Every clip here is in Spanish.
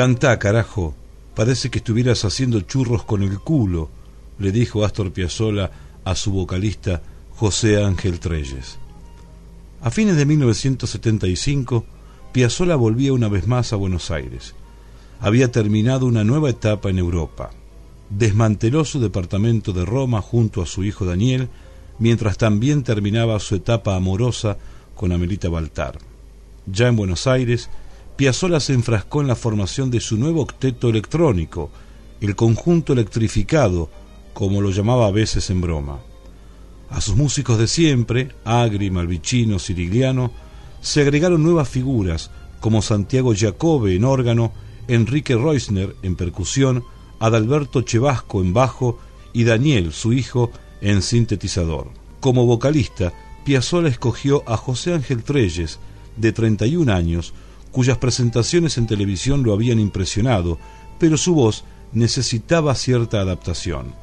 Cantá, carajo. Parece que estuvieras haciendo churros con el culo, le dijo Astor Piazzolla a su vocalista José Ángel Treyes. A fines de 1975, Piazzolla volvía una vez más a Buenos Aires. Había terminado una nueva etapa en Europa. Desmanteló su departamento de Roma junto a su hijo Daniel, mientras también terminaba su etapa amorosa con Amelita Baltar. Ya en Buenos Aires, Piazzolla se enfrascó en la formación de su nuevo octeto electrónico, el conjunto electrificado, como lo llamaba a veces en broma. A sus músicos de siempre, Agri, Malvicino, Sirigliano, se agregaron nuevas figuras como Santiago Giacobbe en órgano, Enrique Reusner en percusión, Adalberto Chevasco en bajo y Daniel, su hijo, en sintetizador. Como vocalista, Piazzolla escogió a José Ángel Treyes, de 31 años, cuyas presentaciones en televisión lo habían impresionado, pero su voz necesitaba cierta adaptación.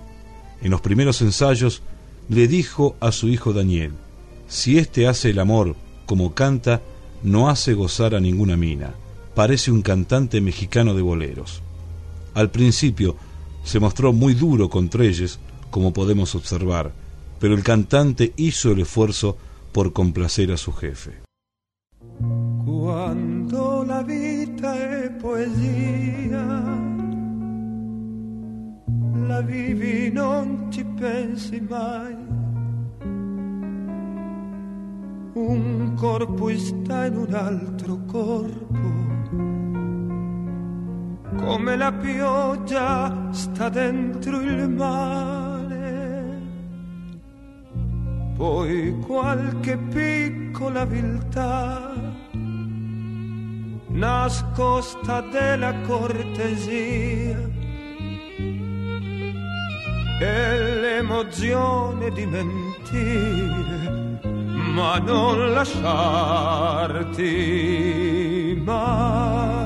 En los primeros ensayos le dijo a su hijo Daniel, si éste hace el amor como canta, no hace gozar a ninguna mina, parece un cantante mexicano de boleros. Al principio se mostró muy duro con Treyes, como podemos observar, pero el cantante hizo el esfuerzo por complacer a su jefe. Quando la vita è poesia, la vivi non ci pensi mai. Un corpo sta in un altro corpo, come la pioggia sta dentro il mare. Poi qualche piccola viltà nascosta della cortesia e l'emozione di mentire, ma non lasciarti mai.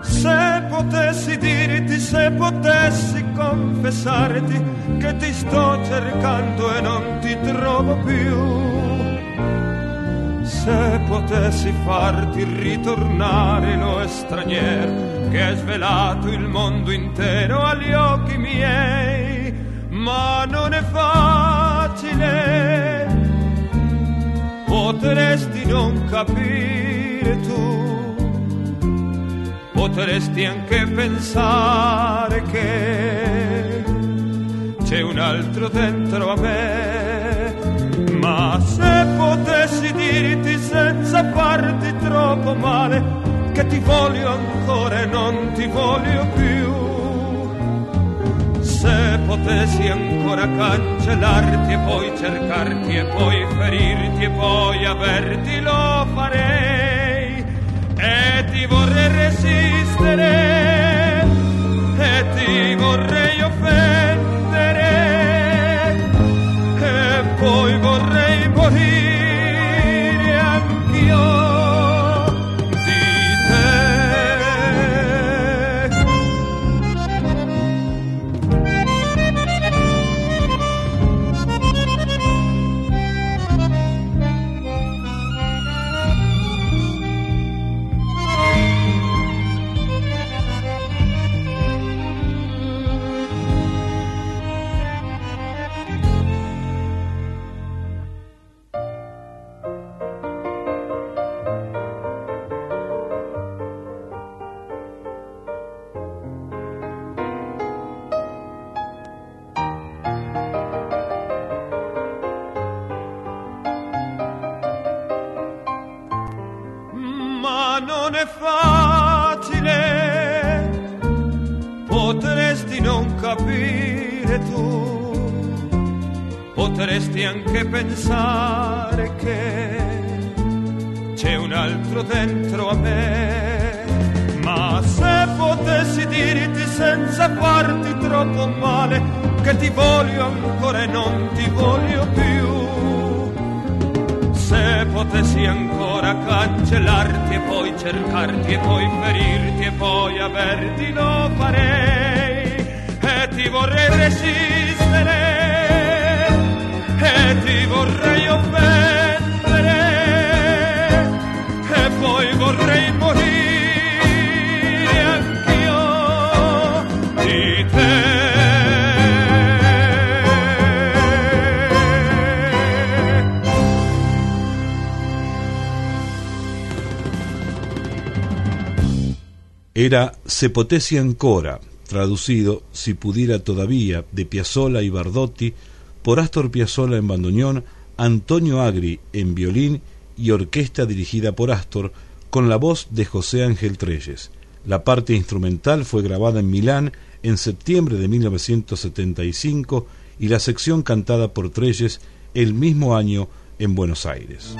Se potessi dirti, se potessi confessarti che ti sto cercando e non ti trovo più. Se potessi farti ritornare lo straniero che ha svelato il mondo intero agli occhi miei, ma non è facile. Potresti non capire tu potresti anche pensare che c'è un altro dentro a me. Ma se potessi dirti senza farti troppo male che ti voglio ancora e non ti voglio più. Se potessi ancora cancellarti e poi cercarti e poi ferirti e poi averti lo farei e ti vorrei resistere e ti vorrei offendere potresti anche pensare che c'è un altro dentro a me, ma se potessi dirti senza farti troppo male che ti voglio ancora e non ti voglio più, se potessi ancora cancellarti e poi cercarti e poi ferirti e poi averti lo farei. E ti vorrei resistere ti offendere e te. Era Se potessi ancora, traducido Si pudiera todavía, de Piazzolla y Bardotti, por Astor Piazzolla en bandoneón, Antonio Agri en violín y orquesta dirigida por Astor, con la voz de José Ángel Treyes. La parte instrumental fue grabada en Milán en septiembre de 1975 y la sección cantada por Treyes el mismo año en Buenos Aires.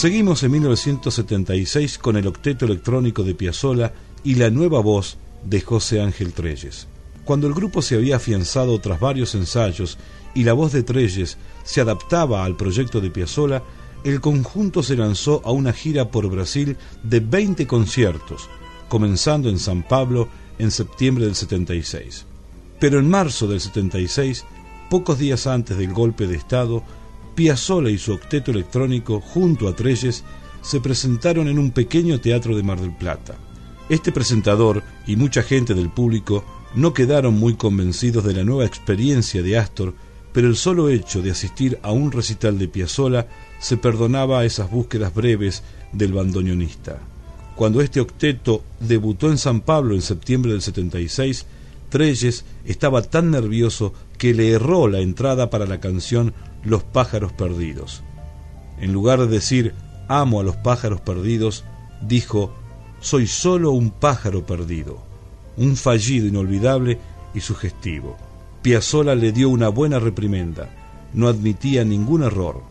Seguimos en 1976 con el octeto electrónico de Piazzolla y la nueva voz de José Ángel Treyes. Cuando el grupo se había afianzado tras varios ensayos y la voz de Treyes se adaptaba al proyecto de Piazzolla, el conjunto se lanzó a una gira por Brasil de 20 conciertos, comenzando en San Pablo en septiembre del 76. Pero en marzo del 76, pocos días antes del golpe de Estado, Piazzolla y su octeto electrónico, junto a Treyes, se presentaron en un pequeño teatro de Mar del Plata. Este presentador y mucha gente del público no quedaron muy convencidos de la nueva experiencia de Astor, pero el solo hecho de asistir a un recital de Piazzolla se perdonaba a esas búsquedas breves del bandoneonista. Cuando este octeto debutó en San Pablo en septiembre del 76, Treyes estaba tan nervioso que le erró la entrada para la canción Los pájaros perdidos. En lugar de decir amo a los pájaros perdidos, dijo soy solo un pájaro perdido, un fallido inolvidable y sugestivo. Piazzolla le dio una buena reprimenda, no admitía ningún error.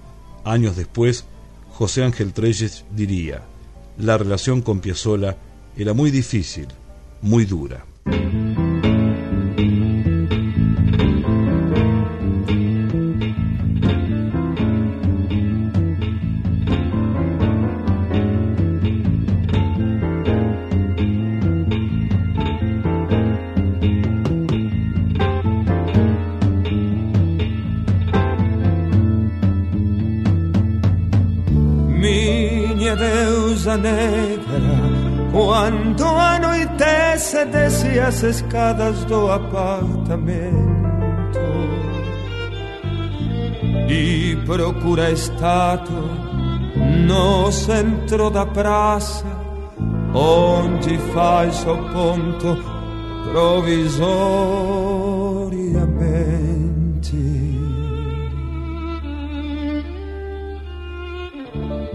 Años después, José Ángel Treyes diría, la relación con Piazzolla era muy difícil, muy dura. As escadas do apartamento. E procura estátua no centro da praça onde faz o ponto provisoriamente.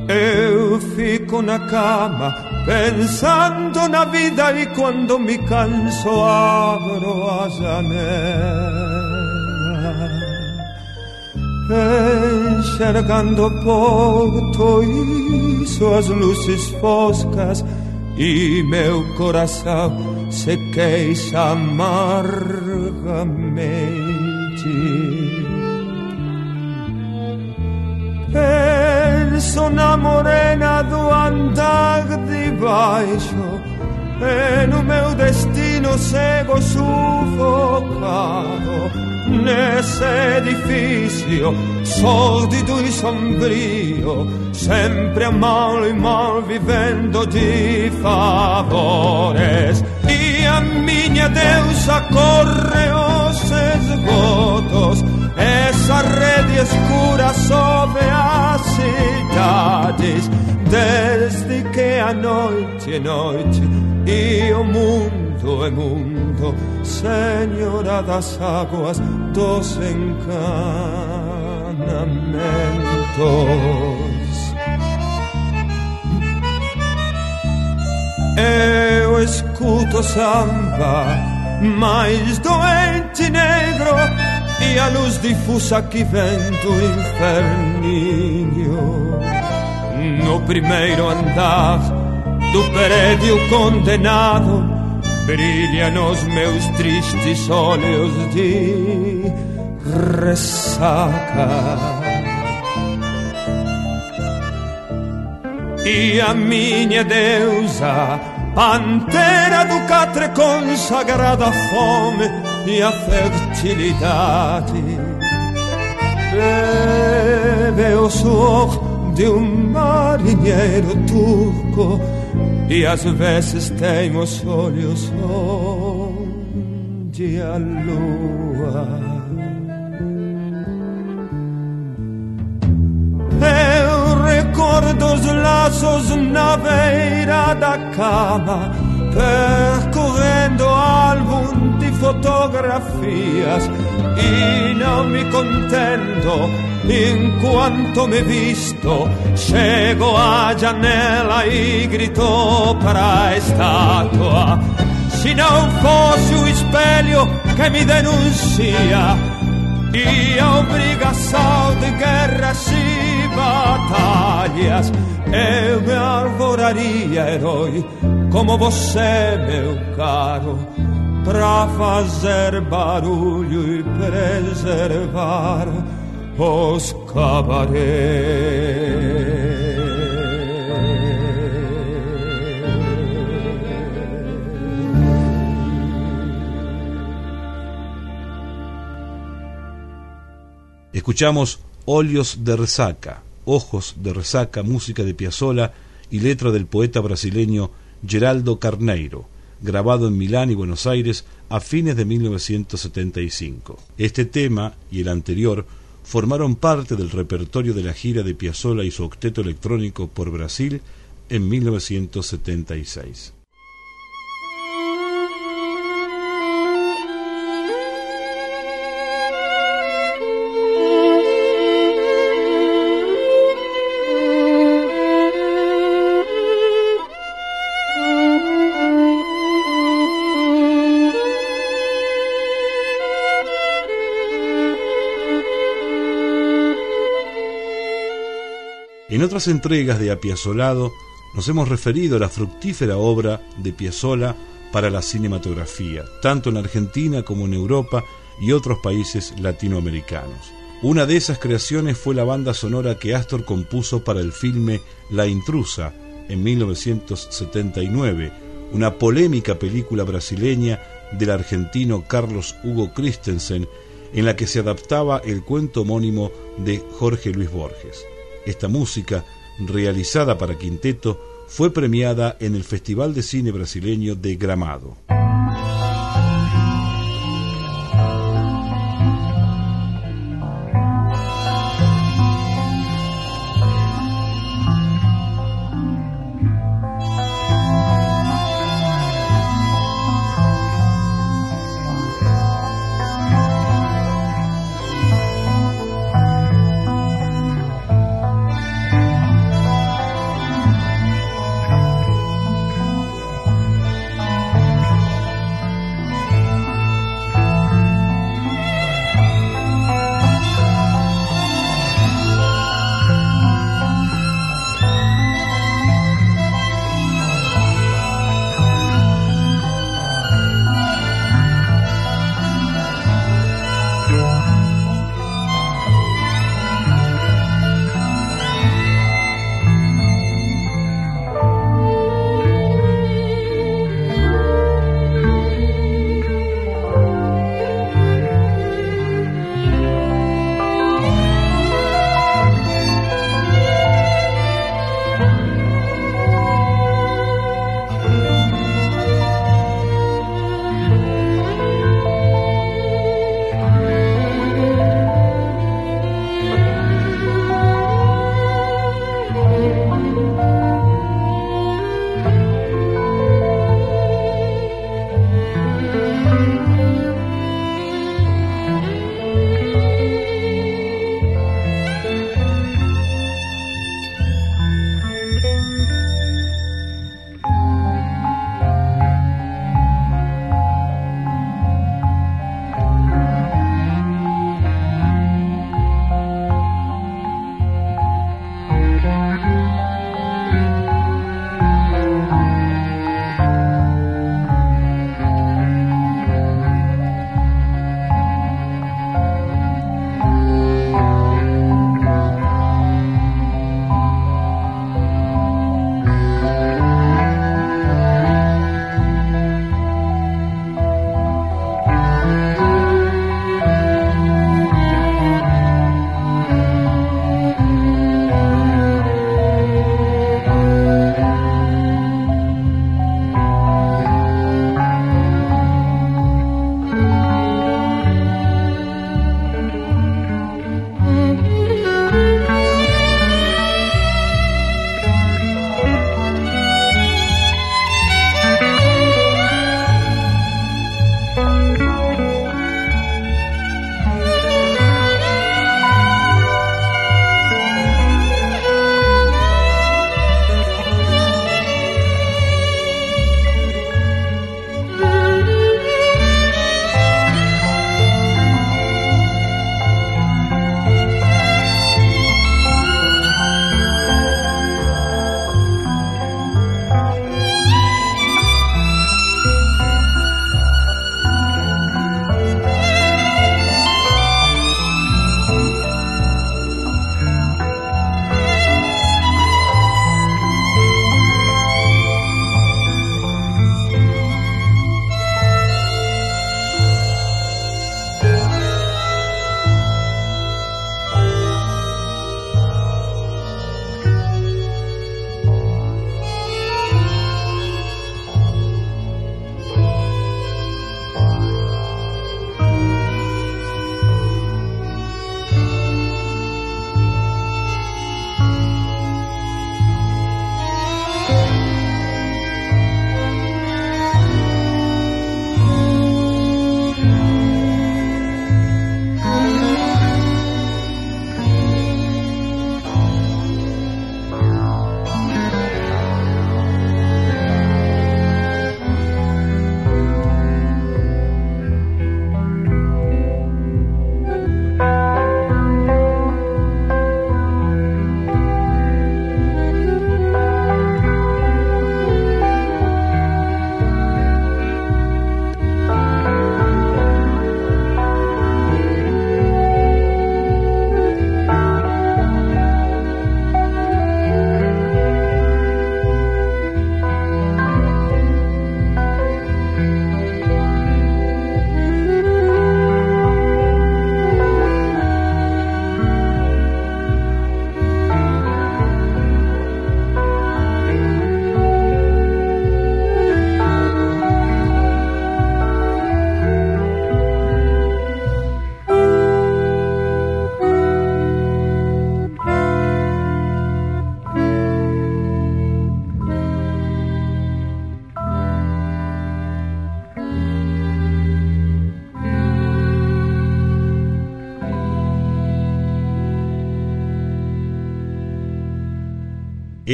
Eu fico na cama pensando na vida e quando me canso abro a janela. Enxergando pouco e suas luzes foscas e meu coração se queixa amargamente. Na morena do andar de baixo E no meu destino cego sufocado Nesse edifício sórdido e sombrio Sempre a mal e mal vivendo de favores. E a minha deusa corre os votos essa rede escura sobre as cidades desde que a noite é noite e o mundo é mundo Senhora das águas dos encanamentos. Eu escuto samba mais doente negro a luz difusa que vem do inferninho. No primeiro andar do prédio condenado brilham os meus tristes olhos de ressaca. E a minha deusa, pantera do catre consagrada à fome e à fertilidade. Bebe o suor de um marinheiro turco e às vezes tem os olhos onde a lua. dos laços na beira da cama, fotografías y no me contento en cuanto me visto. Llego a Janela y grito para estatua. Si não fosse un espelho que me denuncia y obrigação de guerras y batallas, eu me arvoraria, herói, como você, meu caro. Pra fazer barulho e preservar os cabarets. Escuchamos Óleos de Resaca, Ojos de Resaca, música de Piazzolla y letra del poeta brasileño Geraldo Carneiro, grabado en Milán y Buenos Aires a fines de 1975. Este tema y el anterior formaron parte del repertorio de la gira de Piazzolla y su octeto electrónico por Brasil en 1976. Otras entregas de Apiazolado nos hemos referido a la fructífera obra de Piazzolla para la cinematografía, tanto en Argentina como en Europa y otros países latinoamericanos. Una de esas creaciones fue la banda sonora que Astor compuso para el filme La Intrusa en 1979, una polémica película brasileña del argentino Carlos Hugo Christensen en la que se adaptaba el cuento homónimo de Jorge Luis Borges. Esta música, realizada para quinteto, fue premiada en el Festival de Cine Brasileño de Gramado.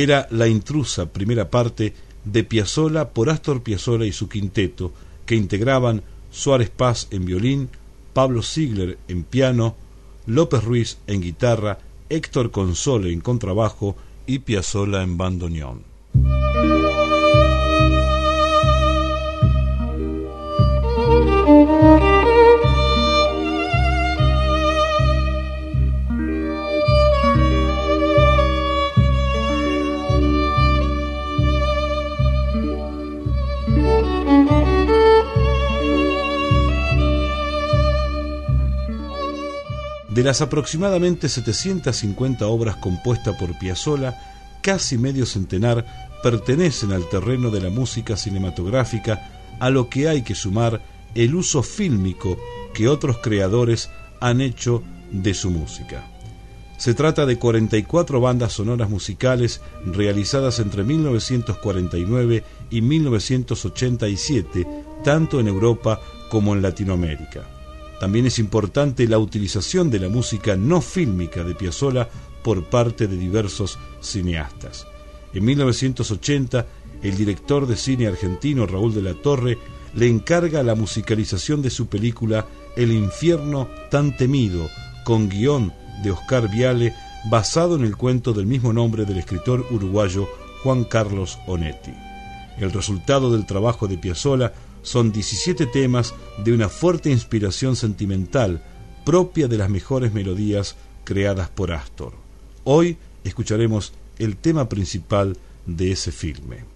Era La intrusa, primera parte de Piazzolla por Astor Piazzolla y su quinteto, que integraban Suárez Paz en violín, Pablo Ziegler en piano, López Ruiz en guitarra, Héctor Console en contrabajo y Piazzolla en bandoneón. De las aproximadamente 750 obras compuestas por Piazzolla, casi medio centenar pertenecen al terreno de la música cinematográfica, a lo que hay que sumar el uso fílmico que otros creadores han hecho de su música. Se trata de 44 bandas sonoras musicales realizadas entre 1949 y 1987, tanto en Europa como en Latinoamérica. También es importante la utilización de la música no fílmica de Piazzolla por parte de diversos cineastas. En 1980, el director de cine argentino Raúl de la Torre le encarga la musicalización de su película El infierno tan temido, con guion de Oscar Viale, basado en el cuento del mismo nombre del escritor uruguayo Juan Carlos Onetti. El resultado del trabajo de Piazzolla son 17 temas de una fuerte inspiración sentimental propia de las mejores melodías creadas por Astor. Hoy escucharemos el tema principal de ese filme.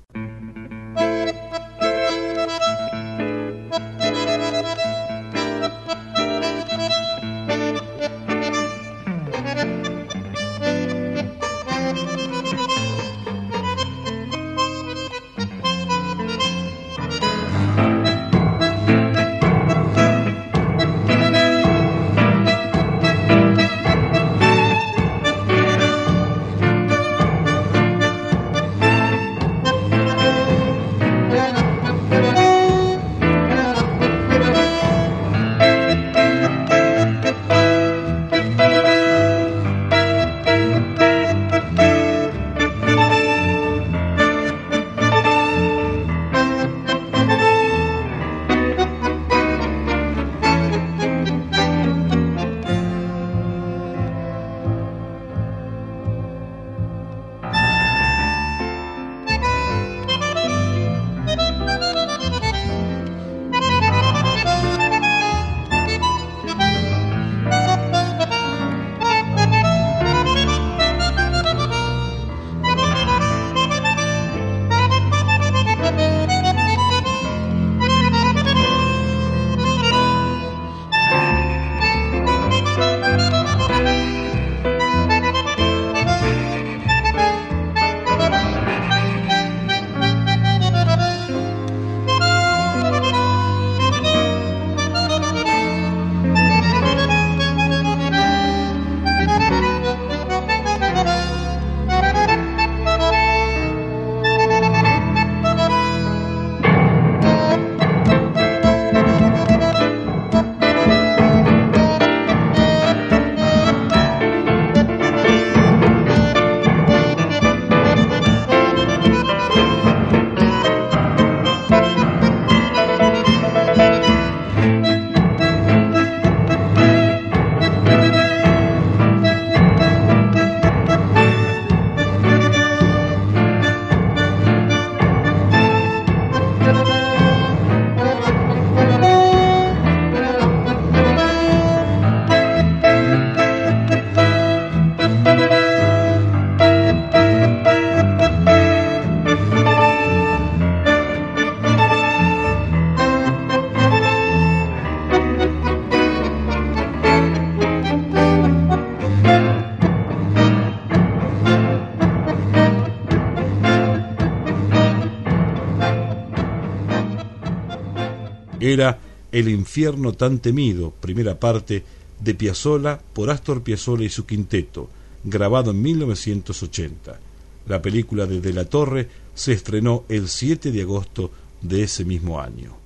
El infierno tan temido, primera parte de Piazzolla por Astor Piazzolla y su quinteto, grabado en 1980. La película de De la Torre se estrenó el 7 de agosto de ese mismo año.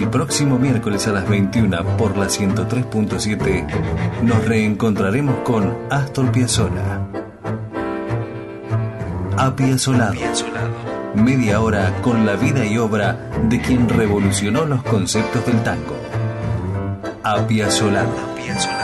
Próximo miércoles a las 21 por la 103.7 nos reencontraremos con Astor Piazzolla. Apiazolado. Media hora con la vida y obra de quien revolucionó los conceptos del tango. Apiazolado. Apiazolado.